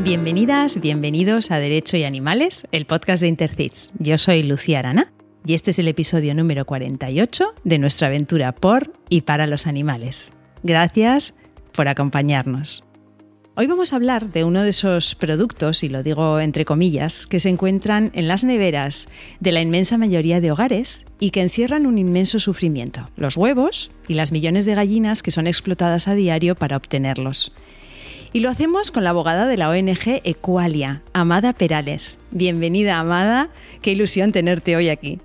Bienvenidas, bienvenidos a Derecho y Animales, el podcast de Intercits. Yo soy Lucía Arana y este es el episodio número 48 de nuestra aventura por y para los animales. Gracias por acompañarnos. Hoy vamos a hablar de uno de esos productos, y lo digo entre comillas, que se encuentran en las neveras de la inmensa mayoría de hogares y que encierran un inmenso sufrimiento, los huevos y las millones de gallinas que son explotadas a diario para obtenerlos. Y lo hacemos con la abogada de la ONG Equalia, Amada Perales. Bienvenida, Amada. Qué ilusión tenerte hoy aquí.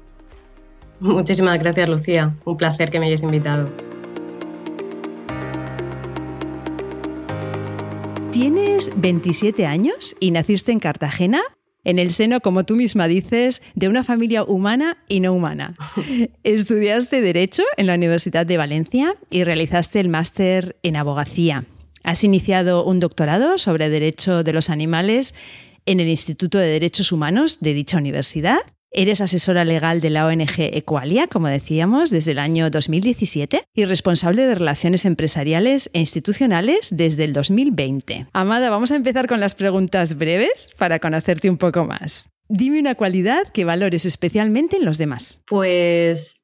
Muchísimas gracias, Lucía. Un placer que me hayas invitado. Tienes 27 años y naciste en Cartagena, en el seno, como tú misma dices, de una familia humana y no humana. Estudiaste Derecho en la Universidad de Valencia y realizaste el máster en Abogacía. Has iniciado un doctorado sobre Derecho de los Animales en el Instituto de Derechos Humanos de dicha universidad Eres asesora legal de la ONG Equalia, como decíamos, desde el año 2017 y responsable de relaciones empresariales e institucionales desde el 2020. Amada, vamos a empezar con las preguntas breves para conocerte un poco más. Dime una cualidad que valores especialmente en los demás. Pues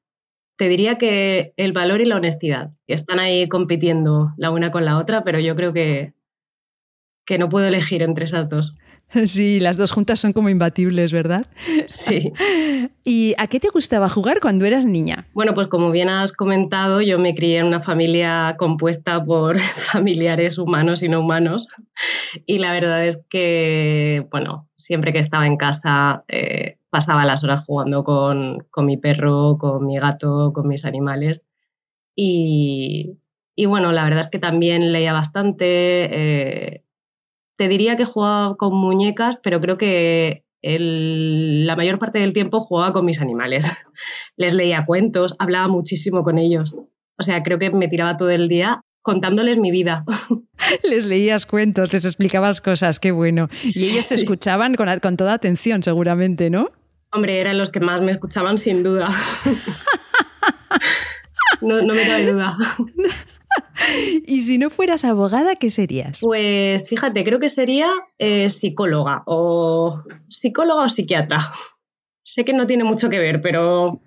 te diría que el valor y la honestidad, están ahí compitiendo la una con la otra, pero yo creo que, que no puedo elegir entre esas dos. Sí, las dos juntas son como imbatibles, ¿verdad? Sí. ¿Y a qué te gustaba jugar cuando eras niña? Bueno, pues como bien has comentado, yo me crié en una familia compuesta por familiares humanos y no humanos. Y la verdad es que, bueno, siempre que estaba en casa eh, pasaba las horas jugando con, mi perro, con mi gato, con mis animales. Y, bueno, la verdad es que también leía bastante. Eh, te diría que jugaba con muñecas, pero creo que la mayor parte del tiempo jugaba con mis animales. Les leía cuentos, hablaba muchísimo con ellos. O sea, creo que me tiraba todo el día contándoles mi vida. Les leías cuentos, les explicabas cosas, qué bueno. Y ellos te escuchaban con, con toda atención, seguramente, ¿no? Hombre, eran los que más me escuchaban, sin duda. no, no me cabe duda. y si no fueras abogada, ¿qué serías? Pues fíjate, creo que sería eh, psicóloga o psicóloga o psiquiatra. Sé que no tiene mucho que ver, pero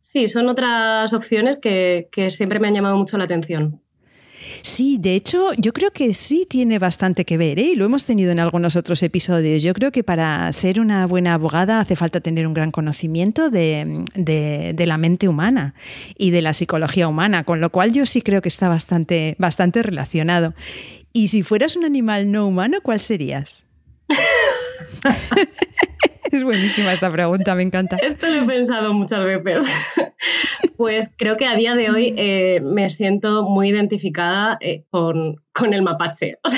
sí, son otras opciones que siempre me han llamado mucho la atención. Sí, de hecho, yo creo que sí tiene bastante que ver, ¿eh? y lo hemos tenido en algunos otros episodios. Yo creo que para ser una buena abogada hace falta tener un gran conocimiento de, la mente humana y de la psicología humana, con lo cual yo sí creo que está bastante, bastante relacionado. Y si fueras un animal no humano, ¿cuál serías? Es buenísima esta pregunta, me encanta. Esto lo he pensado muchas veces. Pues creo que a día de hoy eh, me siento muy identificada eh, con, el mapache.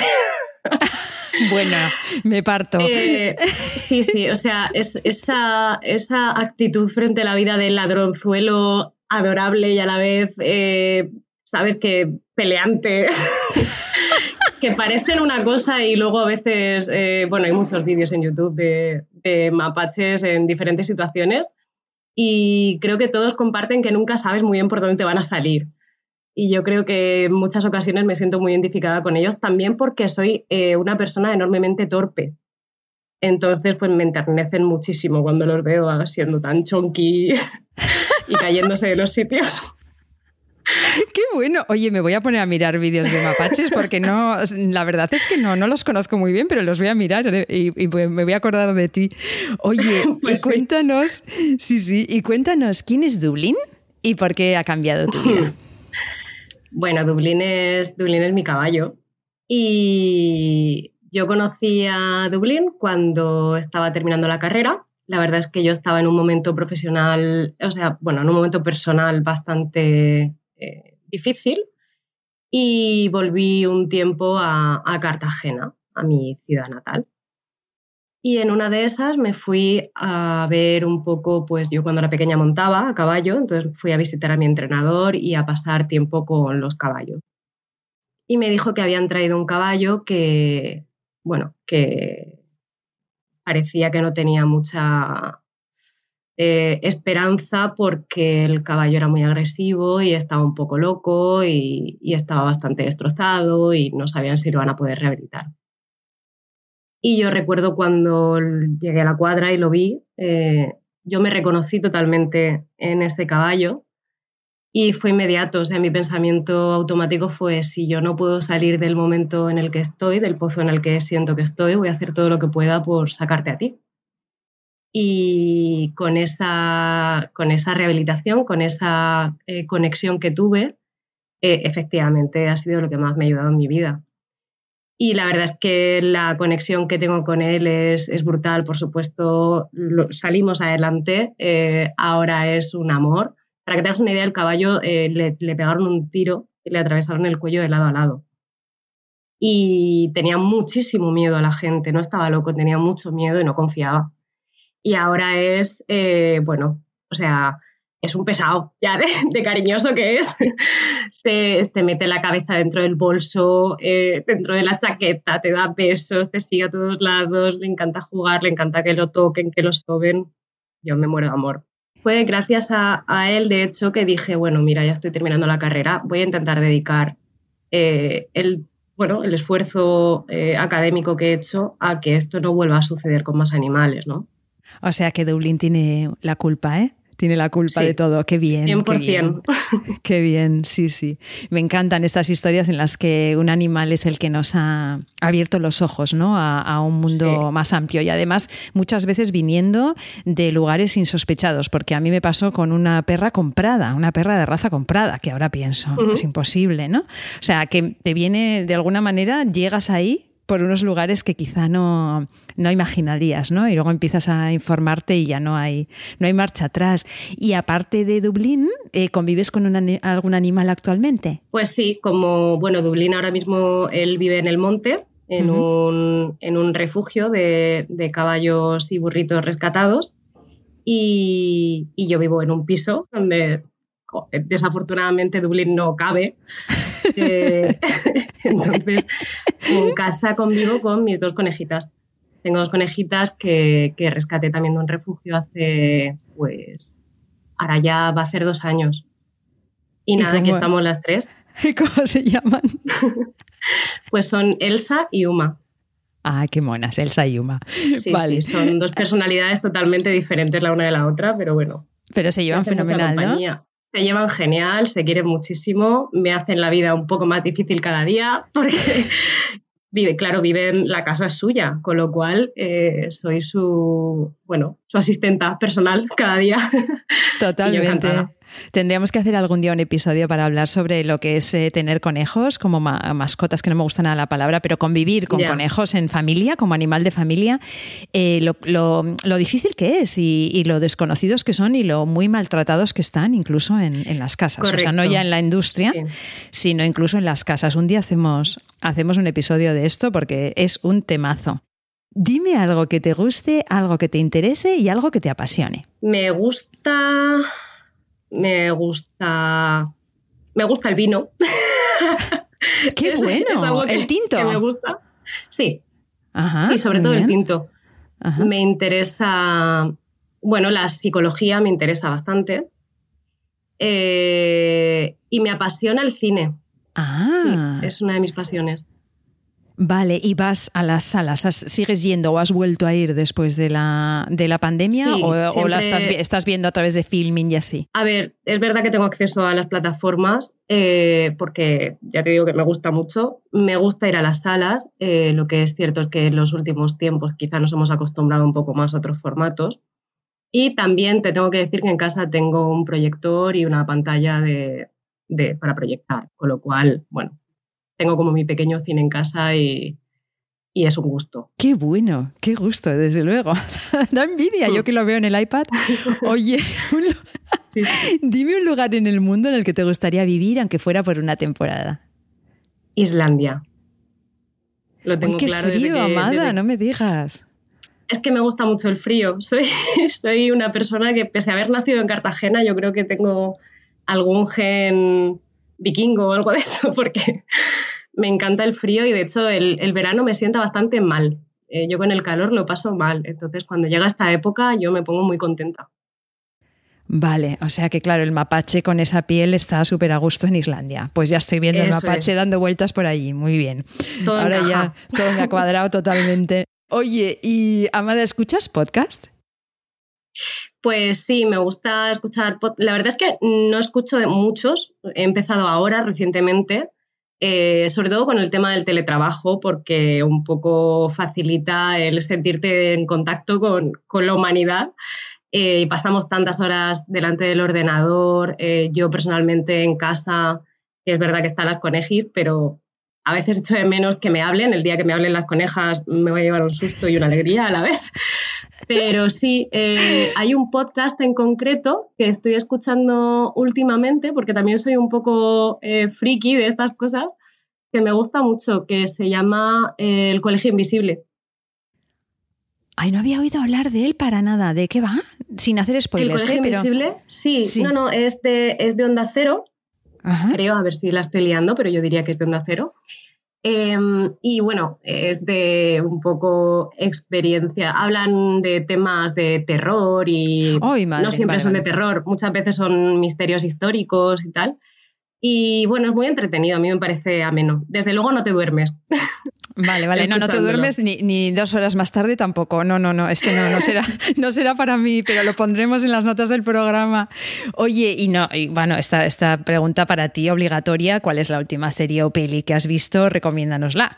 Bueno, me parto. Eh, sí, sí, o sea, es, esa, esa, actitud frente a la vida del ladronzuelo adorable y a la vez, sabes, que peleante que parecen una cosa y luego a veces, eh, bueno, hay muchos vídeos en YouTube de, mapaches en diferentes situaciones y creo que todos comparten que nunca sabes muy bien por dónde te van a salir. Y yo creo que en muchas ocasiones me siento muy identificada con ellos, también porque soy eh, una persona enormemente torpe. Entonces, pues me enternecen muchísimo cuando los veo siendo tan chonky y cayéndose de los sitios. Qué bueno. Oye, me voy a poner a mirar vídeos de mapaches porque no, la verdad es que no, no los conozco muy bien, pero los voy a mirar y, me voy a acordar de ti. Oye, pues cuéntanos, sí. sí, y cuéntanos quién es Dublín y por qué ha cambiado tu vida. Bueno, Dublín es, Dublín es mi caballo y yo conocí a Dublín cuando estaba terminando la carrera. La verdad es que yo estaba en un momento profesional, o sea, bueno, en un momento personal bastante eh, difícil y volví un tiempo a, Cartagena, a mi ciudad natal. Y en una de esas me fui a ver un poco, pues yo cuando era pequeña montaba a caballo, entonces fui a visitar a mi entrenador y a pasar tiempo con los caballos. Y me dijo que habían traído un caballo que, bueno, que parecía que no tenía mucha eh, esperanza porque el caballo era muy agresivo y estaba un poco loco y, estaba bastante destrozado y no sabían si lo van a poder rehabilitar. Y yo recuerdo cuando llegué a la cuadra y lo vi, eh, yo me reconocí totalmente en este caballo y fue inmediato. O sea, mi pensamiento automático fue, si yo no puedo salir del momento en el que estoy, del pozo en el que siento que estoy, voy a hacer todo lo que pueda por sacarte a ti. Y con esa, con esa rehabilitación, con esa eh, conexión que tuve, eh, efectivamente ha sido lo que más me ha ayudado en mi vida. Y la verdad es que la conexión que tengo con él es, es brutal, por supuesto, salimos adelante, eh, ahora es un amor. Para que te una idea, el caballo le, le, pegaron un tiro y le atravesaron el cuello de lado a lado. Y tenía muchísimo miedo a la gente, no estaba loco, tenía mucho miedo y no confiaba. Y ahora es, eh, bueno, o sea, es un pesado, ya de, cariñoso que es. Se, te mete la cabeza dentro del bolso, eh, dentro de la chaqueta, te da besos, te sigue a todos lados, le encanta jugar, le encanta que lo toquen, que lo soben. Yo me muero de amor. Fue gracias a, él, de hecho, que dije, bueno, mira, ya estoy terminando la carrera, voy a intentar dedicar eh, el, bueno, el esfuerzo eh, académico que he hecho a que esto no vuelva a suceder con más animales, ¿no? O sea que Dublín tiene la culpa, ¿eh? tiene la culpa de todo. Qué bien. 100%. Qué bien. qué bien, sí, sí. Me encantan estas historias en las que un animal es el que nos ha abierto los ojos ¿no? a, un mundo más amplio y además muchas veces viniendo de lugares insospechados, porque a mí me pasó con una perra comprada, una perra de raza comprada, que ahora pienso, es imposible, ¿no? O sea, que te viene de alguna manera, llegas ahí por unos lugares que quizá no, no imaginarías, ¿no? Y luego empiezas a informarte y ya no hay, no hay marcha atrás. Y aparte de Dublín, eh, ¿convives con algún animal actualmente? Pues sí, como, bueno, Dublín ahora mismo él vive en el monte, en, un, en un, refugio de, de, caballos y burritos rescatados. Y, y yo vivo en un piso donde desafortunadamente Dublín no cabe. Eh, entonces, en casa convivo con mis dos conejitas. Tengo dos conejitas que, que rescaté también de un refugio hace, pues, ahora ya va a ser dos años. Y nada, aquí estamos las tres. ¿Y cómo se llaman? pues son Elsa y Uma. Ah, qué monas, Elsa y Uma. Sí, sí, son dos personalidades totalmente diferentes la una de la otra, pero bueno. Pero se llevan fenomenal, ¿no? Se llevan genial, se quieren muchísimo, me hacen la vida un poco más difícil cada día porque vive, claro, vive en la casa suya, con lo cual eh, soy su, bueno, su asistenta personal cada día. Totalmente. Tendríamos que hacer algún día un episodio para hablar sobre lo que es eh, tener conejos como mascotas, que no me gusta nada la palabra, pero convivir con conejos en familia, como animal de familia, eh, lo, difícil que es y, lo desconocidos que son y lo muy maltratados que están incluso en, las casas. O sea, no ya en la industria, sino incluso en las casas. Un día hacemos, hacemos un episodio de esto porque es un temazo. Dime algo que te guste, algo que te interese y algo que te apasione. Me gusta me gusta, me gusta el vino. ¡Qué bueno! ¿El tinto? me gusta. Sí. sí, sobre todo el tinto. Me interesa, bueno, la psicología me interesa bastante. Eh, y me apasiona el cine. Ah. Sí, es una de mis pasiones. Vale, ¿y vas a las salas? ¿Sigues yendo o has vuelto a ir después de la, de la pandemia o, la estás, viendo a través de filming y así? A ver, es verdad que tengo acceso a las plataformas eh, porque ya te digo que me gusta mucho. Me gusta ir a las salas. Eh, lo que es cierto es que en los últimos tiempos quizá nos hemos acostumbrado un poco más a otros formatos. Y también te tengo que decir que en casa tengo un proyector y una pantalla de, para proyectar, con lo cual, bueno, tengo como mi pequeño cine en casa y, es un gusto. Qué bueno, qué gusto, desde luego. da envidia, yo que lo veo en el iPad. Oye, dime un lugar en el mundo en el que te gustaría vivir, aunque fuera por una temporada. Islandia. Lo tengo qué claro. Frío, amada, no me digas. Es que me gusta mucho el frío. Soy, soy una persona que, pese a haber nacido en Cartagena, yo creo que tengo algún gen vikingo o algo de eso, porque me encanta el frío y de hecho el, verano me sienta bastante mal. Eh, yo con el calor lo paso mal, entonces cuando llega esta época yo me pongo muy contenta. Vale, o sea que claro, el mapache con esa piel está súper a gusto en Islandia. Pues ya estoy viendo el mapache dando vueltas por allí, muy bien. Ahora ya todo me ha cuadrado totalmente. Oye, ¿y Amada, escuchas podcast? Pues sí, me gusta escuchar. La verdad es que no escucho de muchos. He empezado ahora, recientemente, eh, sobre todo con el tema del teletrabajo, porque un poco facilita el sentirte en contacto con, la humanidad. Eh, y pasamos tantas horas delante del ordenador. Eh, yo personalmente en casa, es verdad que están las conejis, pero a veces echo de menos que me hablen. El día que me hablen las conejas me voy a llevar un susto y una alegría a la vez. Pero sí, eh, hay un podcast en concreto que estoy escuchando últimamente, porque también soy un poco eh, friki de estas cosas, que me gusta mucho, que se llama eh, El Colegio Invisible. Ay, no había oído hablar de él para nada. ¿De qué va? Sin hacer spoilers. El Colegio Invisible, sí, sí, No, no, es de, es de Onda Cero. Creo, a ver si la estoy liando, pero yo diría que es de Onda Cero. Em, y bueno, es de un poco experiencia. Hablan de temas de terror y no siempre son de terror, muchas veces son misterios históricos y tal. Y bueno, es muy entretenido, a mí me parece ameno. Desde luego no te duermes. Vale, vale, no, no te duermes ni, dos horas más tarde tampoco. No, no, no, este no, no será, no será para mí, pero lo pondremos en las notas del programa. Oye, y no, y bueno, esta, esta pregunta para ti obligatoria, ¿cuál es la última serie o peli que has visto? Recomiéndanosla.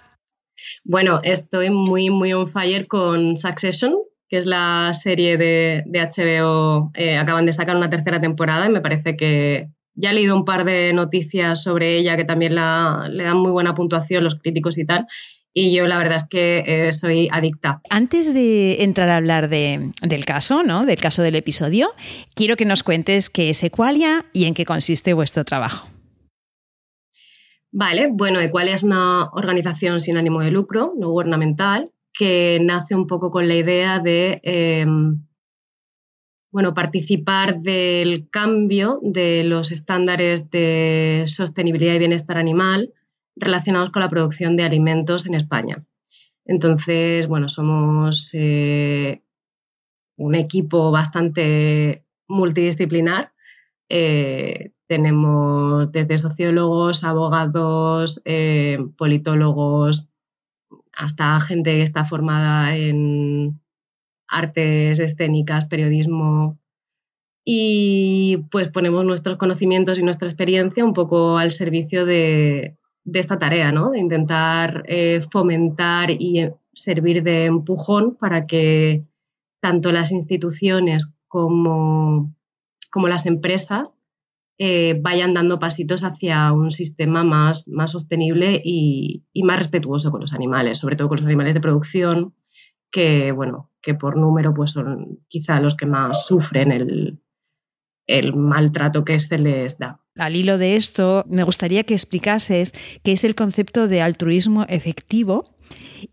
Bueno, estoy muy, muy on fire con Succession, que es la serie de, HBO. Eh, acaban de sacar una tercera temporada y me parece que, ya he leído un par de noticias sobre ella que también le dan muy buena puntuación los críticos y tal. Y yo la verdad es que eh, soy adicta. Antes de entrar a hablar del caso, ¿no? del caso del episodio, quiero que nos cuentes qué es Equalia y en qué consiste vuestro trabajo. Vale, bueno, Equalia es una organización sin ánimo de lucro, no gubernamental, que nace un poco con la idea de em, bueno, participar del cambio de los estándares de sostenibilidad y bienestar animal relacionados con la producción de alimentos en España. Entonces, bueno, somos eh, un equipo bastante multidisciplinar. Eh, tenemos desde sociólogos, abogados, eh, politólogos, hasta gente que está formada en artes escénicas, periodismo. Y pues ponemos nuestros conocimientos y nuestra experiencia un poco al servicio de, de esta tarea, ¿no? De intentar eh, fomentar y eh, servir de empujón para que tanto las instituciones como, como las empresas eh, vayan dando pasitos hacia un sistema más, más sostenible y, y, más respetuoso con los animales, sobre todo con los animales de producción, que, bueno, que por número pues son quizá los que más sufren el, el maltrato que se les da. Al hilo de esto, me gustaría que explicases qué es el concepto de altruismo efectivo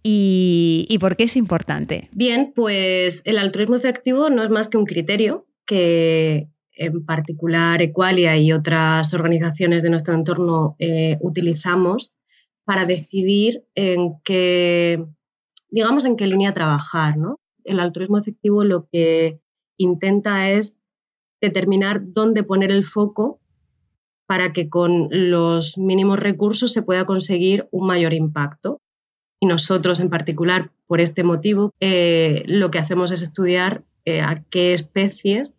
y, por qué es importante. Bien, pues el altruismo efectivo no es más que un criterio que en particular Equalia y otras organizaciones de nuestro entorno eh, utilizamos para decidir en qué, digamos, en qué línea trabajar. ¿no? El altruismo efectivo lo que intenta es determinar dónde poner el foco para que con los mínimos recursos se pueda conseguir un mayor impacto. Y nosotros en particular, por este motivo, eh, lo que hacemos es estudiar eh, a qué especies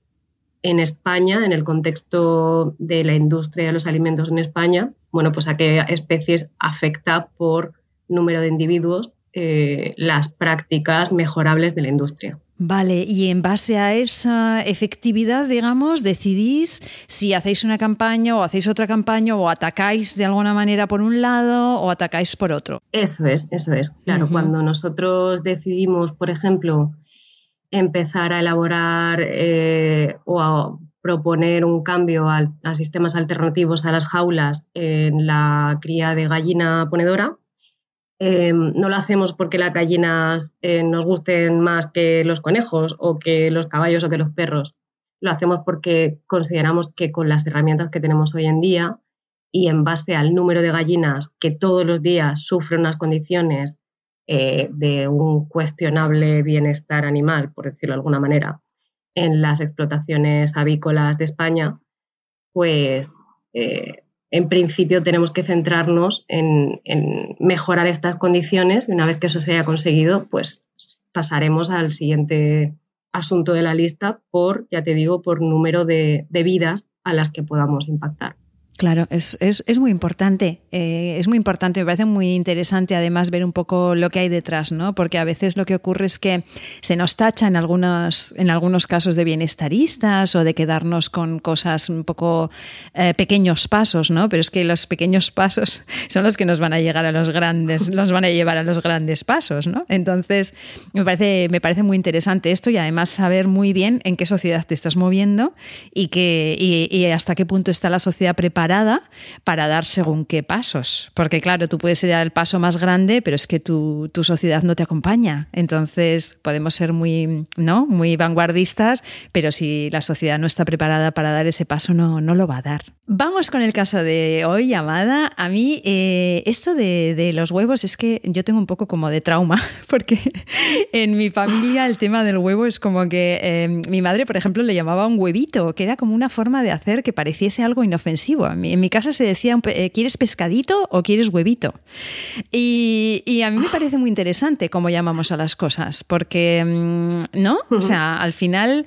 en España, en el contexto de la industria de los alimentos en España, bueno, pues a qué especies afecta por número de individuos eh, las prácticas mejorables de la industria. Vale, y en base a esa efectividad, digamos, decidís si hacéis una campaña o hacéis otra campaña o atacáis de alguna manera por un lado o atacáis por otro. Eso es, eso es. Claro, cuando nosotros decidimos, por ejemplo, empezar a elaborar eh, o a proponer un cambio a sistemas alternativos a las jaulas en la cría de gallina ponedora, Em, no lo hacemos porque las gallinas eh, nos gusten más que los conejos o que los caballos o que los perros. Lo hacemos porque consideramos que con las herramientas que tenemos hoy en día y en base al número de gallinas que todos los días sufren unas condiciones eh, de un cuestionable bienestar animal, por decirlo de alguna manera, en las explotaciones avícolas de España, pues eh, en principio tenemos que centrarnos en, mejorar estas condiciones y una vez que eso se haya conseguido, pues pasaremos al siguiente asunto de la lista por, ya te digo, por número de vidas a las que podamos impactar. Claro, es, muy importante. Eh, es muy importante, me parece muy interesante además ver un poco lo que hay detrás, ¿no? Porque a veces lo que ocurre es que se nos tacha en algunos, en algunos casos de bienestaristas o de quedarnos con cosas un poco eh, pequeños pasos, ¿no? Pero es que los pequeños pasos son los que nos van a llegar a los grandes, los van a llevar a los grandes pasos, ¿no? Entonces, me parece, me parece muy interesante esto y además saber muy bien en qué sociedad te estás moviendo y, que, y hasta qué punto está la sociedad preparada para dar según qué pasos. Porque claro, tú puedes ir al paso más grande, pero es que tu, sociedad no te acompaña. Entonces podemos ser muy, ¿no? muy vanguardistas, pero si la sociedad no está preparada para dar ese paso, no, no lo va a dar. Vamos con el caso de hoy, Amada. A mí eh, esto de, los huevos es que yo tengo un poco como de trauma, porque en mi familia el tema del huevo es como que eh, mi madre, por ejemplo, le llamaba un huevito, que era como una forma de hacer que pareciese algo inofensivo en mi casa se decía, eh, ¿quieres pescadito o quieres huevito? Y, a mí me parece muy interesante cómo llamamos a las cosas, porque, mm, ¿no? O sea, al final...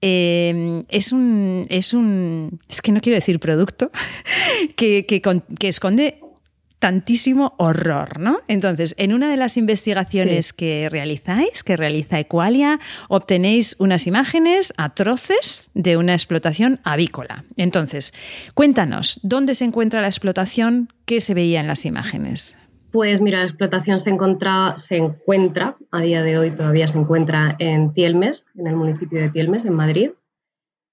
Eh, es, un, es un. Es que no quiero decir producto, que, que esconde tantísimo horror, ¿no? Entonces, en una de las investigaciones que realizáis, que realiza Equalia, obtenéis unas imágenes atroces de una explotación avícola. Entonces, cuéntanos, ¿dónde se encuentra la explotación? ¿Qué se veía en las imágenes? Pues mira, la explotación se, se encuentra, a día de hoy todavía se encuentra en Tielmes, en el municipio de Tielmes, en Madrid.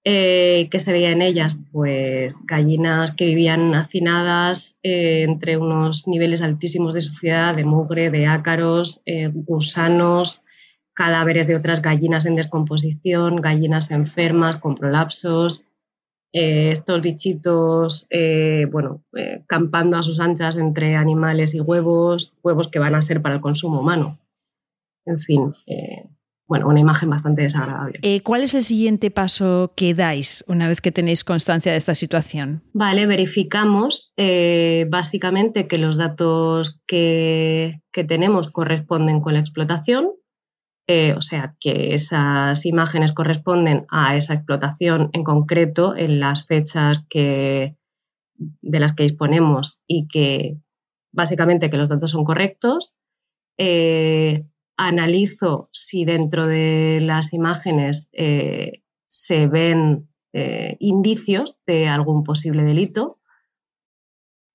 Eh, ¿Qué se veía en ellas? Pues gallinas que vivían hacinadas eh, entre unos niveles altísimos de suciedad, de mugre, de ácaros, eh, gusanos, cadáveres de otras gallinas en descomposición, gallinas enfermas con prolapsos, estos bichitos, bueno, campando a sus anchas entre animales y huevos, huevos que van a ser para el consumo humano. En fin, bueno, una imagen bastante desagradable. Eh, ¿Cuál es el siguiente paso que dais una vez que tenéis constancia de esta situación? Vale, verificamos eh, básicamente que los datos que, tenemos corresponden con la explotación, eh, o sea, que esas imágenes corresponden a esa explotación en concreto en las fechas que, de las que disponemos y que básicamente que los datos son correctos analizo si dentro de las imágenes eh, se ven eh, indicios de algún posible delito.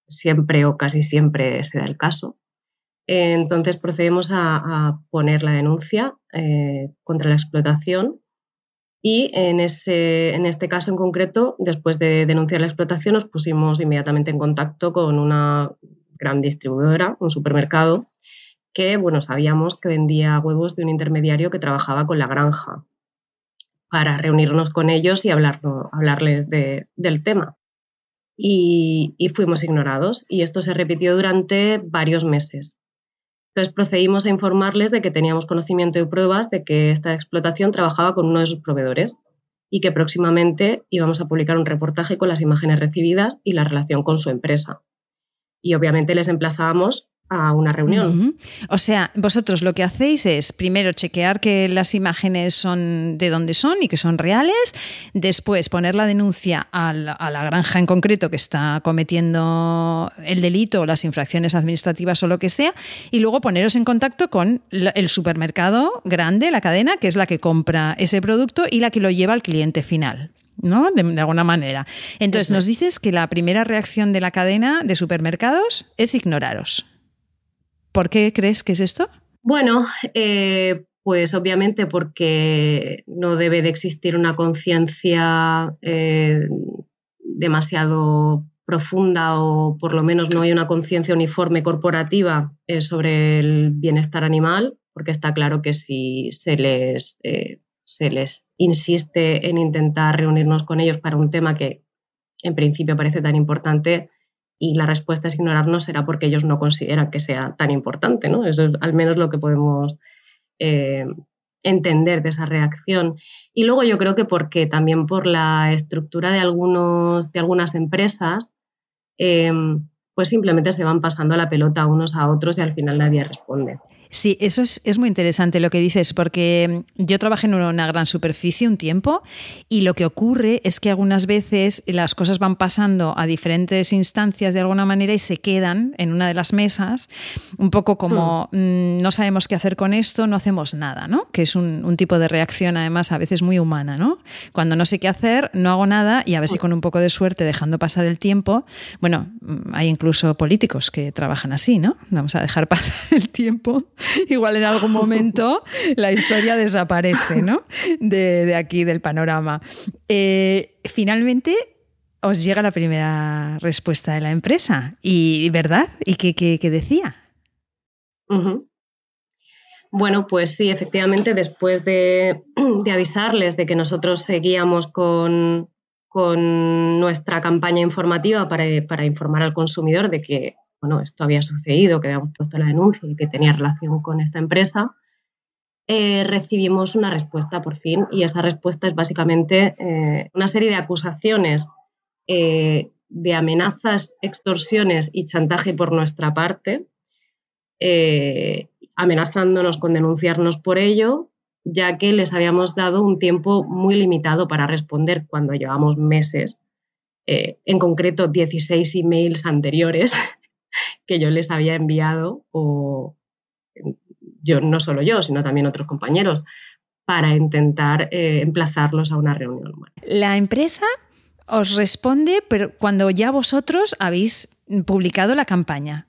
Siempre o casi siempre se da el caso. Entonces procedemos a, poner la denuncia eh, contra la explotación y en, ese, en este caso en concreto, después de denunciar la explotación, nos pusimos inmediatamente en contacto con una gran distribuidora, un supermercado, que bueno, sabíamos que vendía huevos de un intermediario que trabajaba con la granja para reunirnos con ellos y hablarles del tema. Y, fuimos ignorados y esto se repitió durante varios meses. Entonces procedimos a informarles de que teníamos conocimiento y pruebas de que esta explotación trabajaba con uno de sus proveedores y que próximamente íbamos a publicar un reportaje con las imágenes recibidas y la relación con su empresa. Y obviamente les emplazábamos a una reunión. O sea, vosotros lo que hacéis es primero chequear que las imágenes son de dónde son y que son reales, después poner la denuncia a la, granja en concreto que está cometiendo el delito o las infracciones administrativas o lo que sea, y luego poneros en contacto con el supermercado grande, la cadena, que es la que compra ese producto y la que lo lleva al cliente final. ¿no? De, alguna manera. Entonces, nos dices que la primera reacción de la cadena de supermercados es ignoraros. ¿Por qué crees que es esto? Bueno, eh, pues obviamente porque no debe de existir una conciencia eh, demasiado profunda o por lo menos no hay una conciencia uniforme corporativa eh, sobre el bienestar animal, porque está claro que si se les, se les insiste en intentar reunirnos con ellos para un tema que en principio parece tan importante, y la respuesta es ignorarnos será porque ellos no consideran que sea tan importante, ¿no? Eso es al menos lo que podemos eh, entender de esa reacción. Y luego yo creo que porque también por la estructura de, algunos, de algunas empresas, em, pues simplemente se van pasando la pelota unos a otros y al final nadie responde. Sí, eso es, muy interesante lo que dices, porque yo trabajé en una gran superficie un tiempo y lo que ocurre es que algunas veces las cosas van pasando a diferentes instancias de alguna manera y se quedan en una de las mesas, un poco como hmm. mm, no sabemos qué hacer con esto, no hacemos nada, ¿no? Que es un, un, tipo de reacción además a veces muy humana, ¿no? Cuando no sé qué hacer, no hago nada y a ver si con un poco de suerte, dejando pasar el tiempo, bueno, mm, hay incluso políticos que trabajan así, ¿no? Vamos a dejar pasar el tiempo igual en algún momento la historia desaparece, ¿no? De, aquí, del panorama. Eh, finalmente, os llega la primera respuesta de la empresa. ¿Y verdad? ¿Y qué, decía? Bueno, pues sí, efectivamente, después de, avisarles de que nosotros seguíamos con, nuestra campaña informativa para, para, informar al consumidor de que bueno, esto había sucedido, que habíamos puesto la denuncia y que tenía relación con esta empresa, eh, recibimos una respuesta por fin y esa respuesta es básicamente eh, una serie de acusaciones eh, de amenazas, extorsiones y chantaje por nuestra parte, amenazándonos con denunciarnos por ello, ya que les habíamos dado un tiempo muy limitado para responder cuando llevamos meses, en concreto 16 emails anteriores que yo les había enviado, o yo, no solo yo, sino también otros compañeros, para intentar eh, emplazarlos a una reunión. La empresa os responde, pero cuando ya vosotros habéis publicado la campaña.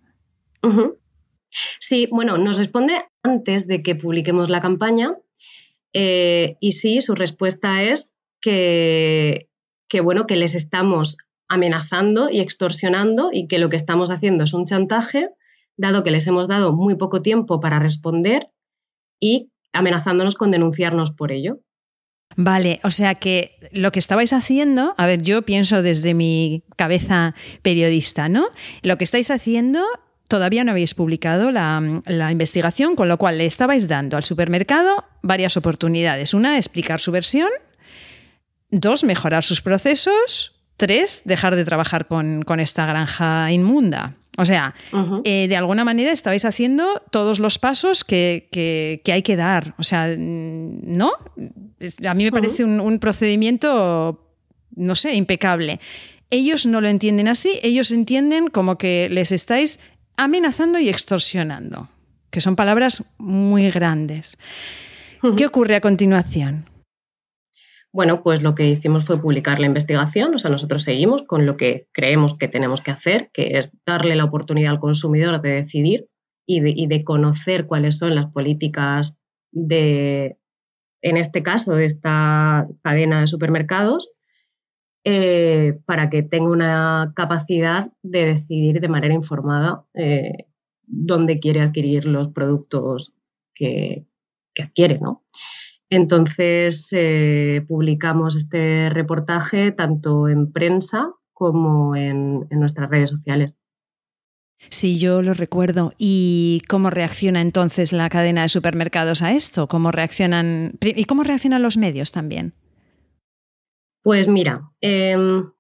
Sí, bueno, nos responde antes de que publiquemos la campaña eh, y sí, su respuesta es que, que, bueno, que les estamos amenazando y extorsionando y que lo que estamos haciendo es un chantaje, dado que les hemos dado muy poco tiempo para responder y amenazándonos con denunciarnos por ello. Vale, o sea que lo que estabais haciendo, a ver, yo pienso desde mi cabeza periodista, ¿no? Lo que estáis haciendo todavía no habéis publicado la, la, investigación, con lo cual le estabais dando al supermercado varias oportunidades. Una, explicar su versión. Dos, mejorar sus procesos. Tres, dejar de trabajar con, esta granja inmunda. O sea, eh, de alguna manera estabais haciendo todos los pasos que, hay que dar. O sea, ¿no? A mí me parece un, procedimiento, no sé, impecable. Ellos no lo entienden así, ellos entienden como que les estáis amenazando y extorsionando, que son palabras muy grandes. ¿Qué ocurre a continuación? Bueno, pues lo que hicimos fue publicar la investigación, o sea, nosotros seguimos con lo que creemos que tenemos que hacer, que es darle la oportunidad al consumidor de decidir y de, conocer cuáles son las políticas de, en este caso, de esta cadena de supermercados, eh, para que tenga una capacidad de decidir de manera informada eh, dónde quiere adquirir los productos que, que adquiere, ¿no? Entonces, eh, publicamos este reportaje tanto en prensa como en, nuestras redes sociales. Sí, yo lo recuerdo. ¿Y cómo reacciona entonces la cadena de supermercados a esto? ¿Cómo reaccionan y cómo reaccionan los medios también? Pues mira, em,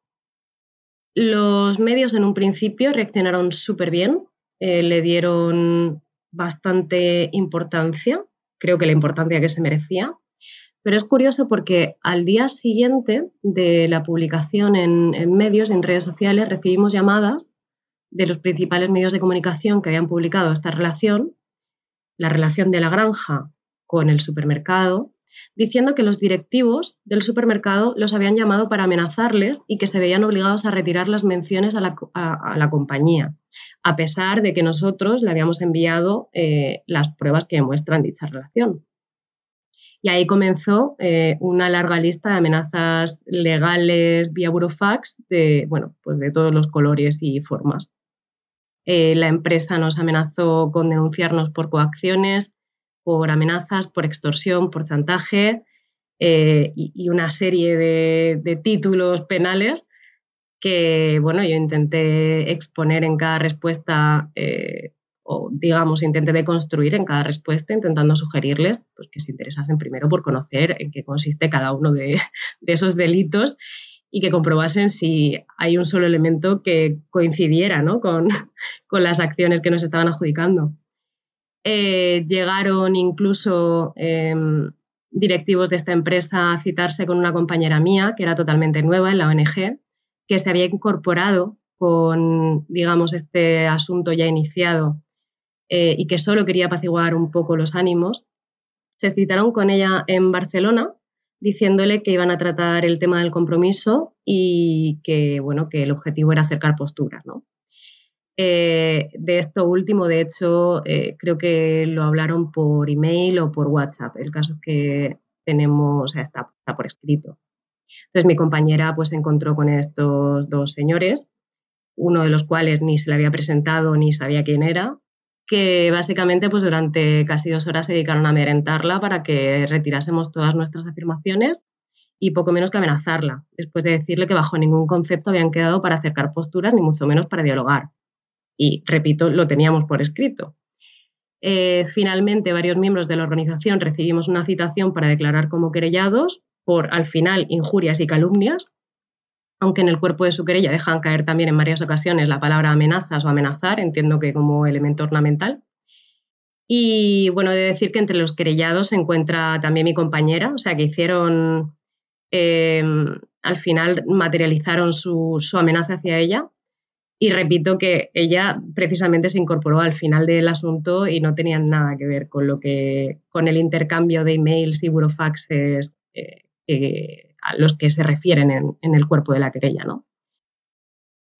los medios en un principio reaccionaron súper bien, eh, le dieron bastante importancia, creo que la importancia que se merecía. Pero es curioso porque al día siguiente de la publicación en, medios, en redes sociales, recibimos llamadas de los principales medios de comunicación que habían publicado esta relación, la relación de la granja con el supermercado, diciendo que los directivos del supermercado los habían llamado para amenazarles y que se veían obligados a retirar las menciones a la, compañía, a pesar de que nosotros le habíamos enviado eh, las pruebas que demuestran dicha relación. Y ahí comenzó eh, una larga lista de amenazas legales vía burofax de, bueno, pues de todos los colores y formas. Eh, la empresa nos amenazó con denunciarnos por coacciones, por amenazas, por extorsión, por chantaje y, una serie de, títulos penales que, bueno, yo intenté exponer en cada respuesta o digamos intente deconstruir en cada respuesta, intentando sugerirles pues, que se interesasen primero por conocer en qué consiste cada uno de, esos delitos y que comprobasen si hay un solo elemento que coincidiera ¿no? con, con, las acciones que nos estaban adjudicando. Eh, llegaron incluso em, directivos de esta empresa a citarse con una compañera mía, que era totalmente nueva en la ONG, que se había incorporado con, digamos, este asunto ya iniciado eh, y que solo quería apaciguar un poco los ánimos. Se citaron con ella en Barcelona diciéndole que iban a tratar el tema del compromiso y que, bueno, que el objetivo era acercar posturas, ¿no? Eh, de esto último, de hecho, eh, creo que lo hablaron por email o por WhatsApp. El caso es que tenemos, o sea, está, está, por escrito. Entonces mi compañera pues se encontró con estos dos señores, uno de los cuales ni se le había presentado ni sabía quién era, que básicamente pues durante casi dos horas se dedicaron a amedrentarla para que retirásemos todas nuestras afirmaciones y poco menos que amenazarla, después de decirle que bajo ningún concepto habían quedado para acercar posturas, ni mucho menos para dialogar. Y, repito, lo teníamos por escrito. Eh, finalmente, varios miembros de la organización recibimos una citación para declarar como querellados por, al final, injurias y calumnias, aunque en el cuerpo de su querella dejan caer también en varias ocasiones la palabra amenazas o amenazar, entiendo que como elemento ornamental. Y bueno, he de decir que entre los querellados se encuentra también mi compañera, o sea, que hicieron, eh, al final materializaron su, amenaza hacia ella. Y repito que ella precisamente se incorporó al final del asunto y no tenía nada que ver con lo que, con el intercambio de emails y burofaxes eh, que a los que se refieren en, el cuerpo de la querella, ¿no?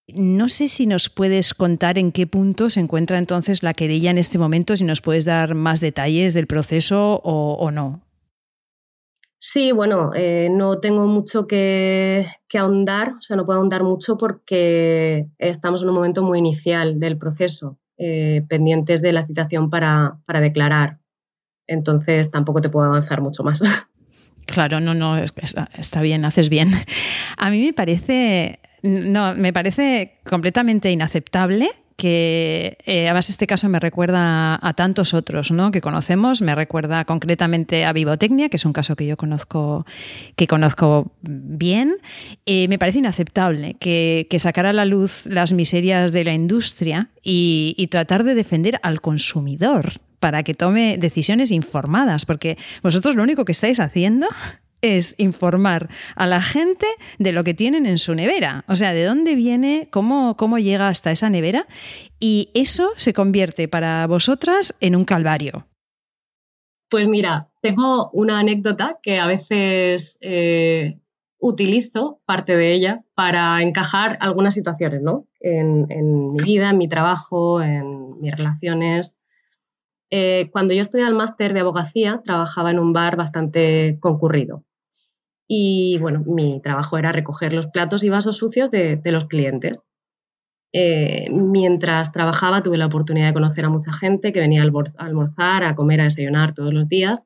No sé si nos puedes contar en qué punto se encuentra entonces la querella en este momento, si nos puedes dar más detalles del proceso o, no. Sí, bueno, eh, no tengo mucho que, ahondar, o sea, no puedo ahondar mucho porque estamos en un momento muy inicial del proceso, eh, pendientes de la citación para, para declarar. Entonces tampoco te puedo avanzar mucho más. Claro, no, no, está, bien, haces bien. A mí me parece, no, me parece completamente inaceptable que eh, además este caso me recuerda a tantos otros ¿no? que conocemos, me recuerda concretamente a Vivotecnia, que es un caso que yo conozco, que conozco bien. Eh, me parece inaceptable que, que, sacar a la luz las miserias de la industria y, y tratar de defender al consumidor para que tome decisiones informadas, porque vosotros lo único que estáis haciendo es informar a la gente de lo que tienen en su nevera, o sea, de dónde viene, cómo, cómo llega hasta esa nevera, y eso se convierte para vosotras en un calvario. Pues mira, tengo una anécdota que a veces eh, utilizo, parte de ella, para encajar algunas situaciones, ¿no? en mi vida, en mi trabajo, en mis relaciones. Eh, cuando yo estudiaba el máster de abogacía, trabajaba en un bar bastante concurrido. Y bueno, mi trabajo era recoger los platos y vasos sucios de, los clientes. Eh, mientras trabajaba tuve la oportunidad de conocer a mucha gente que venía a almorzar, a comer, a desayunar todos los días.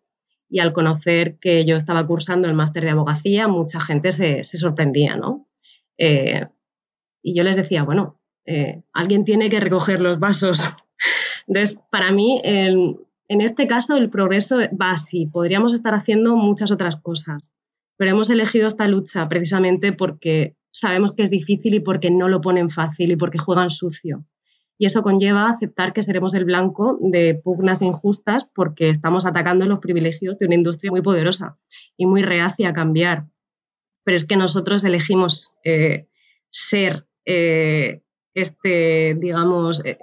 Y al conocer que yo estaba cursando el máster de abogacía, mucha gente se, sorprendía, ¿no? Eh, y yo les decía, bueno, alguien tiene que recoger los vasos entonces, para mí, en, este caso, el progreso va así. Podríamos estar haciendo muchas otras cosas, pero hemos elegido esta lucha precisamente porque sabemos que es difícil y porque no lo ponen fácil y porque juegan sucio. Y eso conlleva aceptar que seremos el blanco de pugnas injustas porque estamos atacando los privilegios de una industria muy poderosa y muy reacia a cambiar. Pero es que nosotros elegimos eh, ser eh, este, digamos, e,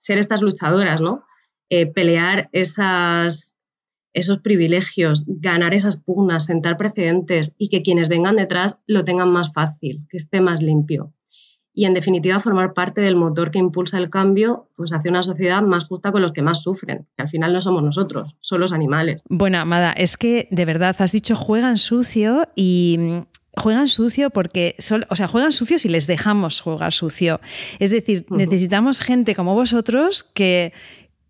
ser estas luchadoras, ¿no? Eh, pelear esos privilegios, ganar esas pugnas, sentar precedentes y que quienes vengan detrás lo tengan más fácil, que esté más limpio. Y en definitiva formar parte del motor que impulsa el cambio pues, hacia una sociedad más justa con los que más sufren, que al final no somos nosotros, son los animales. Bueno, Amada, es que de verdad has dicho juegan sucio y juegan sucio porque, o sea, juegan sucio si les dejamos jugar sucio. Es decir, necesitamos gente como vosotros que,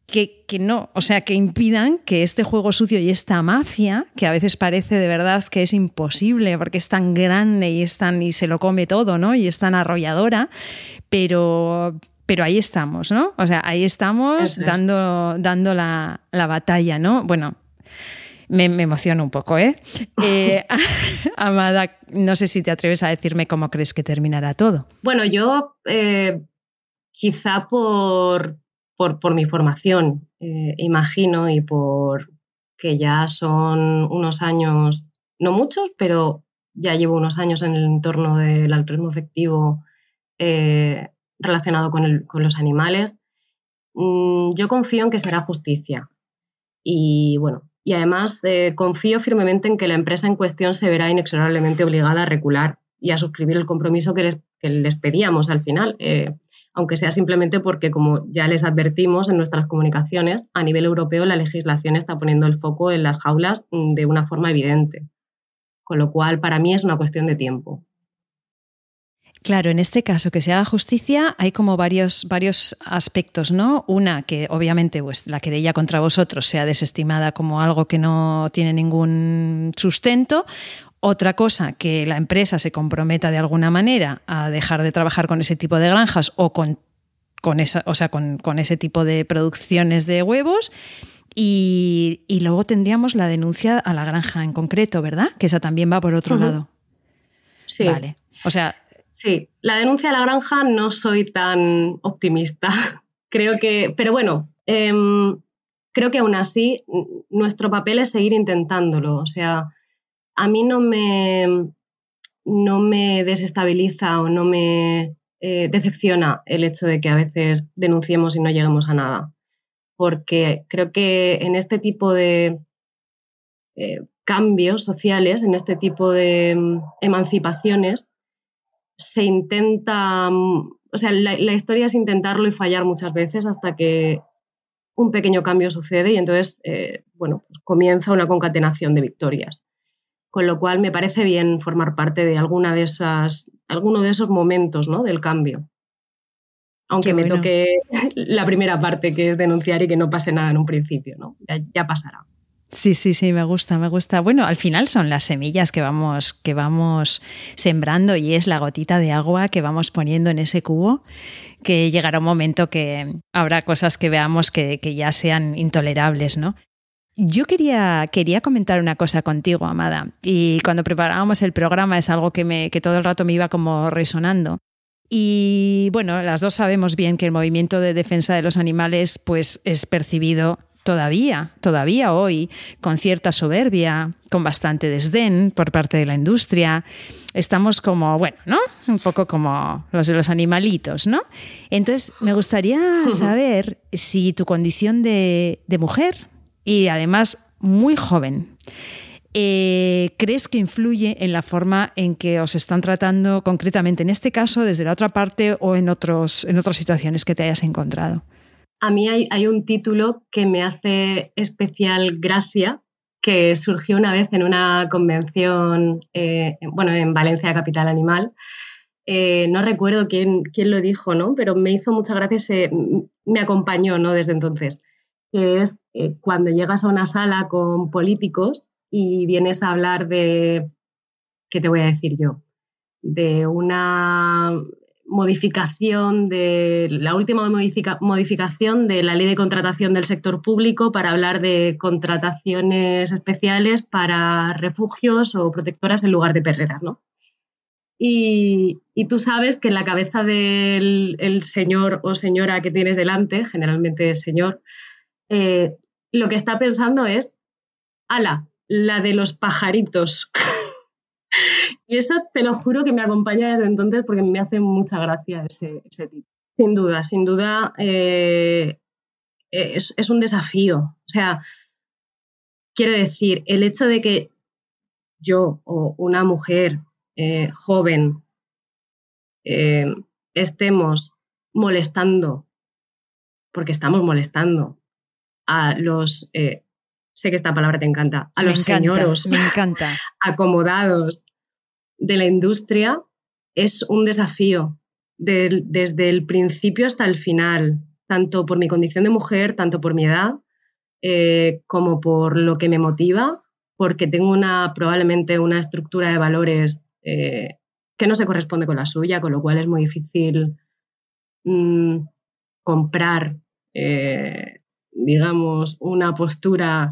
que, no, o sea, que impidan que este juego sucio y esta mafia, que a veces parece de verdad que es imposible porque es tan grande y, es tan, y se lo come todo, ¿no? Y es tan arrolladora, pero, pero ahí estamos, ¿no? O sea, ahí estamos dando, dando la, la batalla, ¿no? Bueno, Me, emociono un poco, ¿eh? ¿eh? Amada, no sé si te atreves a decirme cómo crees que terminará todo. Bueno, yo eh, quizá por, por, mi formación, eh, imagino, y por que ya son unos años, no muchos, pero ya llevo unos años en el entorno del altruismo efectivo relacionado con, con, los animales. Mm, yo confío en que será justicia. Y bueno, y además eh, confío firmemente en que la empresa en cuestión se verá inexorablemente obligada a recular y a suscribir el compromiso que les, pedíamos al final, eh, aunque sea simplemente porque, como ya les advertimos en nuestras comunicaciones, a nivel europeo la legislación está poniendo el foco en las jaulas mm, de una forma evidente. Con lo cual, para mí es una cuestión de tiempo. Claro, en este caso que se haga justicia hay como varios, varios aspectos, ¿no? Una, que obviamente pues, la querella contra vosotros sea desestimada como algo que no tiene ningún sustento. Otra cosa, que la empresa se comprometa de alguna manera a dejar de trabajar con ese tipo de granjas o con, con esa, o sea, con, ese tipo de producciones de huevos. Y, luego tendríamos la denuncia a la granja en concreto, ¿verdad? Que esa también va por otro lado. Sí. Vale. O sea, Sí, la denuncia a la granja no soy tan optimista. creo que, pero bueno, em, creo que aún así nuestro papel es seguir intentándolo. O sea, a mí no me, no me desestabiliza o no me eh, decepciona el hecho de que a veces denunciemos y no lleguemos a nada. Porque creo que en este tipo de eh, cambios sociales, en este tipo de em, emancipaciones, se intenta, o sea, la, historia es intentarlo y fallar muchas veces hasta que un pequeño cambio sucede y entonces, eh, bueno, pues comienza una concatenación de victorias. Con lo cual me parece bien formar parte de alguna de esas, alguno de esos momentos ¿no? del cambio. Aunque me toque la primera parte, que es denunciar y que no pase nada en un principio, ¿no? ya pasará. Sí, sí, sí, me gusta, me gusta. Bueno, al final son las semillas que vamos, que vamos sembrando y es la gotita de agua que vamos poniendo en ese cubo, que llegará un momento que habrá cosas que veamos que, ya sean intolerables, ¿no? Yo quería, quería comentar una cosa contigo, Amada, y cuando preparábamos el programa es algo que, me, que todo el rato me iba como resonando. Y bueno, las dos sabemos bien que el movimiento de defensa de los animales pues, es percibido todavía, todavía hoy, con cierta soberbia, con bastante desdén por parte de la industria. Estamos como, bueno, ¿no? Un poco como los de los animalitos, ¿no? Entonces, me gustaría saber si tu condición de, mujer y además muy joven, eh, ¿crees que influye en la forma en que os están tratando concretamente en este caso, desde la otra parte o en, otros, en otras situaciones que te hayas encontrado? A mí hay, un título que me hace especial gracia, que surgió una vez en una convención, eh, bueno, en Valencia, Capital Animal. Eh, no recuerdo quién, quién, lo dijo, ¿no? Pero me hizo mucha gracia, me acompañó, ¿no? Desde entonces. Que es eh, cuando llegas a una sala con políticos y vienes a hablar de, ¿qué te voy a decir yo? De una modificación de la última modificación de la ley de contratación del sector público para hablar de contrataciones especiales para refugios o protectoras en lugar de perreras, ¿no? Y, tú sabes que en la cabeza del señor o señora que tienes delante, generalmente señor, eh, lo que está pensando es, ala, la de los pajaritos. Y eso te lo juro que me acompaña desde entonces porque me hace mucha gracia ese, ese tipo. Sin duda, sin duda eh, es, un desafío. O sea, quiero decir, el hecho de que yo o una mujer eh, joven eh, estemos molestando, porque estamos molestando a los, sé que esta palabra te encanta, a los señoros me encanta. acomodados de la industria es un desafío desde el principio hasta el final, tanto por mi condición de mujer, tanto por mi edad, eh, como por lo que me motiva, porque tengo una probablemente una estructura de valores eh, que no se corresponde con la suya, con lo cual es muy difícil mm, comprar, eh, digamos, una postura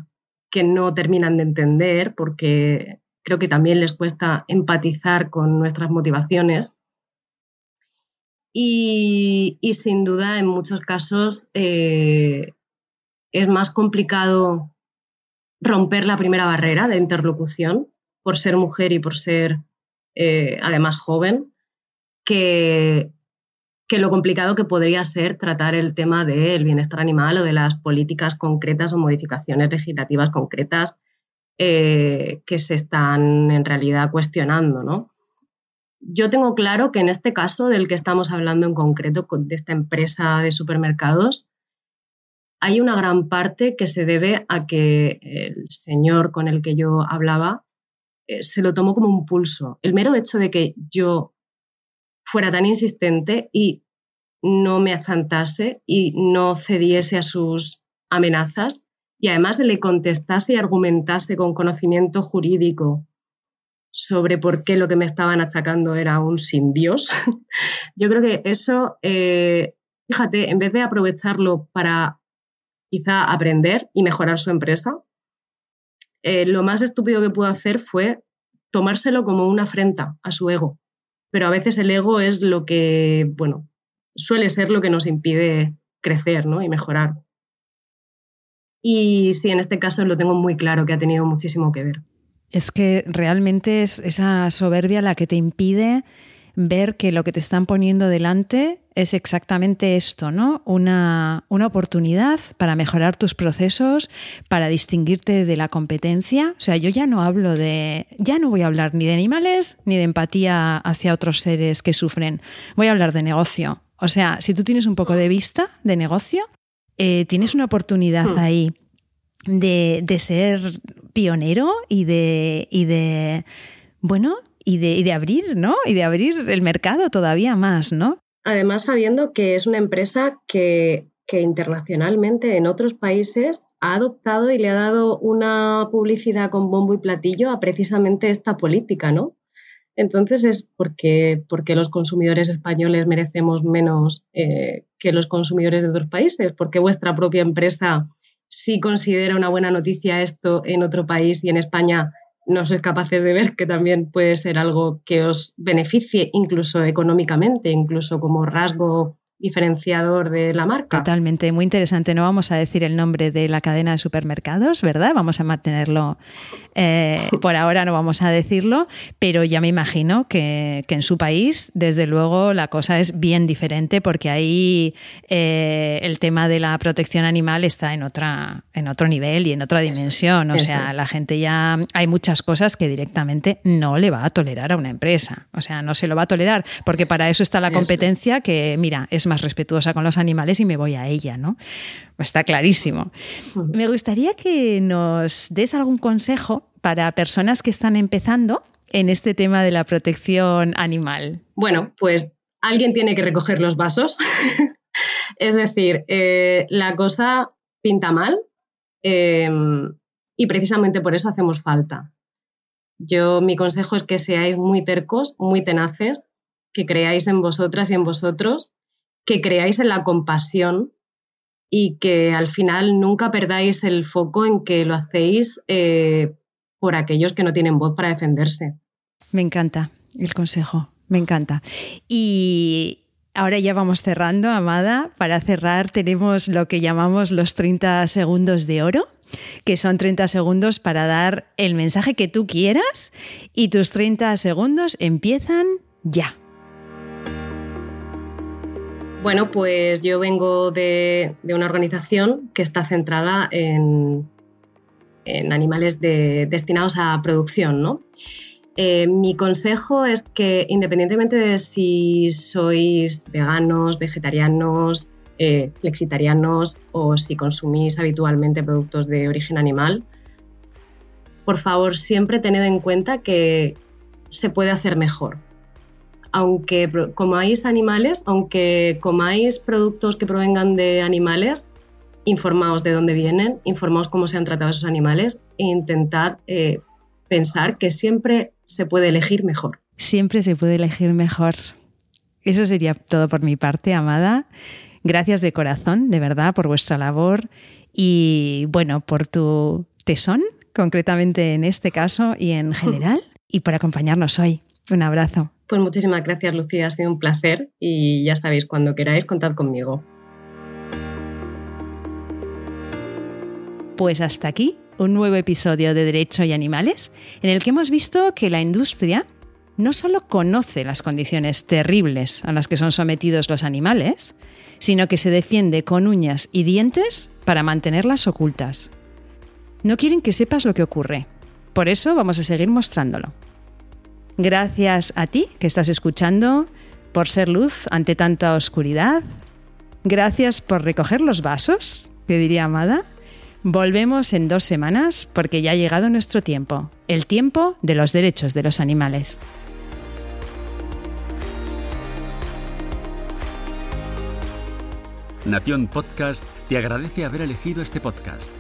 que no terminan de entender porque creo que también les cuesta empatizar con nuestras motivaciones. Y, sin duda, en muchos casos, eh, es más complicado romper la primera barrera de interlocución por ser mujer y por ser eh, además joven, que, que lo complicado que podría ser tratar el tema del bienestar animal o de las políticas concretas o modificaciones legislativas concretas eh, que se están en realidad cuestionando. ¿no? Yo tengo claro que en este caso del que estamos hablando en concreto, de esta empresa de supermercados, hay una gran parte que se debe a que el señor con el que yo hablaba eh, se lo tomó como un pulso. El mero hecho de que yo fuera tan insistente y no me achantase y no cediese a sus amenazas y además le contestase y argumentase con conocimiento jurídico sobre por qué lo que me estaban achacando era un sin Dios, yo creo que eso, eh, fíjate, en vez de aprovecharlo para quizá aprender y mejorar su empresa, eh, lo más estúpido que pudo hacer fue tomárselo como una afrenta a su ego pero a veces el ego es lo que, bueno, suele ser lo que nos impide crecer ¿no? y mejorar. Y sí, en este caso lo tengo muy claro que ha tenido muchísimo que ver. Es que realmente es esa soberbia la que te impide ver que lo que te están poniendo delante es exactamente esto, ¿no? Una, una, oportunidad para mejorar tus procesos, para distinguirte de la competencia. O sea, yo ya no hablo de, ya no voy a hablar ni de animales ni de empatía hacia otros seres que sufren. Voy a hablar de negocio. O sea, si tú tienes un poco de vista de negocio, eh, tienes una oportunidad hmm. ahí de, de, ser pionero y de, y de bueno, y de, abrir, ¿no? Y de abrir el mercado todavía más, ¿no? Además, sabiendo que es una empresa que, que internacionalmente en otros países ha adoptado y le ha dado una publicidad con bombo y platillo a precisamente esta política, ¿no? Entonces es porque, porque los consumidores españoles merecemos menos eh, que los consumidores de otros países, porque vuestra propia empresa sí considera una buena noticia esto en otro país y en España no sois capaces de ver que también puede ser algo que os beneficie incluso económicamente, incluso como rasgo diferenciador de la marca. Totalmente, muy interesante. No vamos a decir el nombre de la cadena de supermercados, ¿verdad? Vamos a mantenerlo eh, por ahora, no vamos a decirlo, pero ya me imagino que, en su país, desde luego, la cosa es bien diferente porque ahí eh, el tema de la protección animal está en, otra, en otro nivel y en otra dimensión. O sea, la gente ya hay muchas cosas que directamente no le va a tolerar a una empresa. O sea, no se lo va a tolerar porque para eso está la competencia que, mira, es más respetuosa con los animales y me voy a ella, ¿no? Está clarísimo. Me gustaría que nos des algún consejo para personas que están empezando en este tema de la protección animal. Bueno, pues alguien tiene que recoger los vasos. es decir, eh, la cosa pinta mal em, y precisamente por eso hacemos falta. Yo, mi consejo es que seáis muy tercos, muy tenaces, que creáis en vosotras y en vosotros que creáis en la compasión y que al final nunca perdáis el foco en que lo hacéis eh, por aquellos que no tienen voz para defenderse. Me encanta el consejo, me encanta. Y ahora ya vamos cerrando, Amada. Para cerrar tenemos lo que llamamos los 30 segundos de oro que son 30 segundos para dar el mensaje que tú quieras y tus 30 segundos empiezan ya. Bueno, pues yo vengo de, una organización que está centrada en, animales destinados a producción, ¿no? Eh, mi consejo es que independientemente de si sois veganos, vegetarianos, eh, flexitarianos o si consumís habitualmente productos de origen animal, por favor siempre tened en cuenta que se puede hacer mejor aunque comáis animales, aunque comáis productos que provengan de animales, informaos de dónde vienen, informaos cómo se han tratado esos animales e intentad eh, pensar que siempre se puede elegir mejor. Siempre se puede elegir mejor. Eso sería todo por mi parte, Amada. Gracias de corazón, de verdad, por vuestra labor y bueno, por tu tesón, concretamente en este caso y en general, y por acompañarnos hoy. Un abrazo. Pues muchísimas gracias, Lucía. Ha sido un placer y ya sabéis, cuando queráis, contad conmigo. Pues hasta aquí un nuevo episodio de Derecho y Animales, en el que hemos visto que la industria no solo conoce las condiciones terribles a las que son sometidos los animales, sino que se defiende con uñas y dientes para mantenerlas ocultas. No quieren que sepas lo que ocurre. Por eso vamos a seguir mostrándolo. Gracias a ti que estás escuchando, por ser luz ante tanta oscuridad. Gracias por recoger los vasos, que diría Amada. Volvemos en dos semanas porque ya ha llegado nuestro tiempo, el tiempo de los derechos de los animales. Nación Podcast te agradece haber elegido este podcast.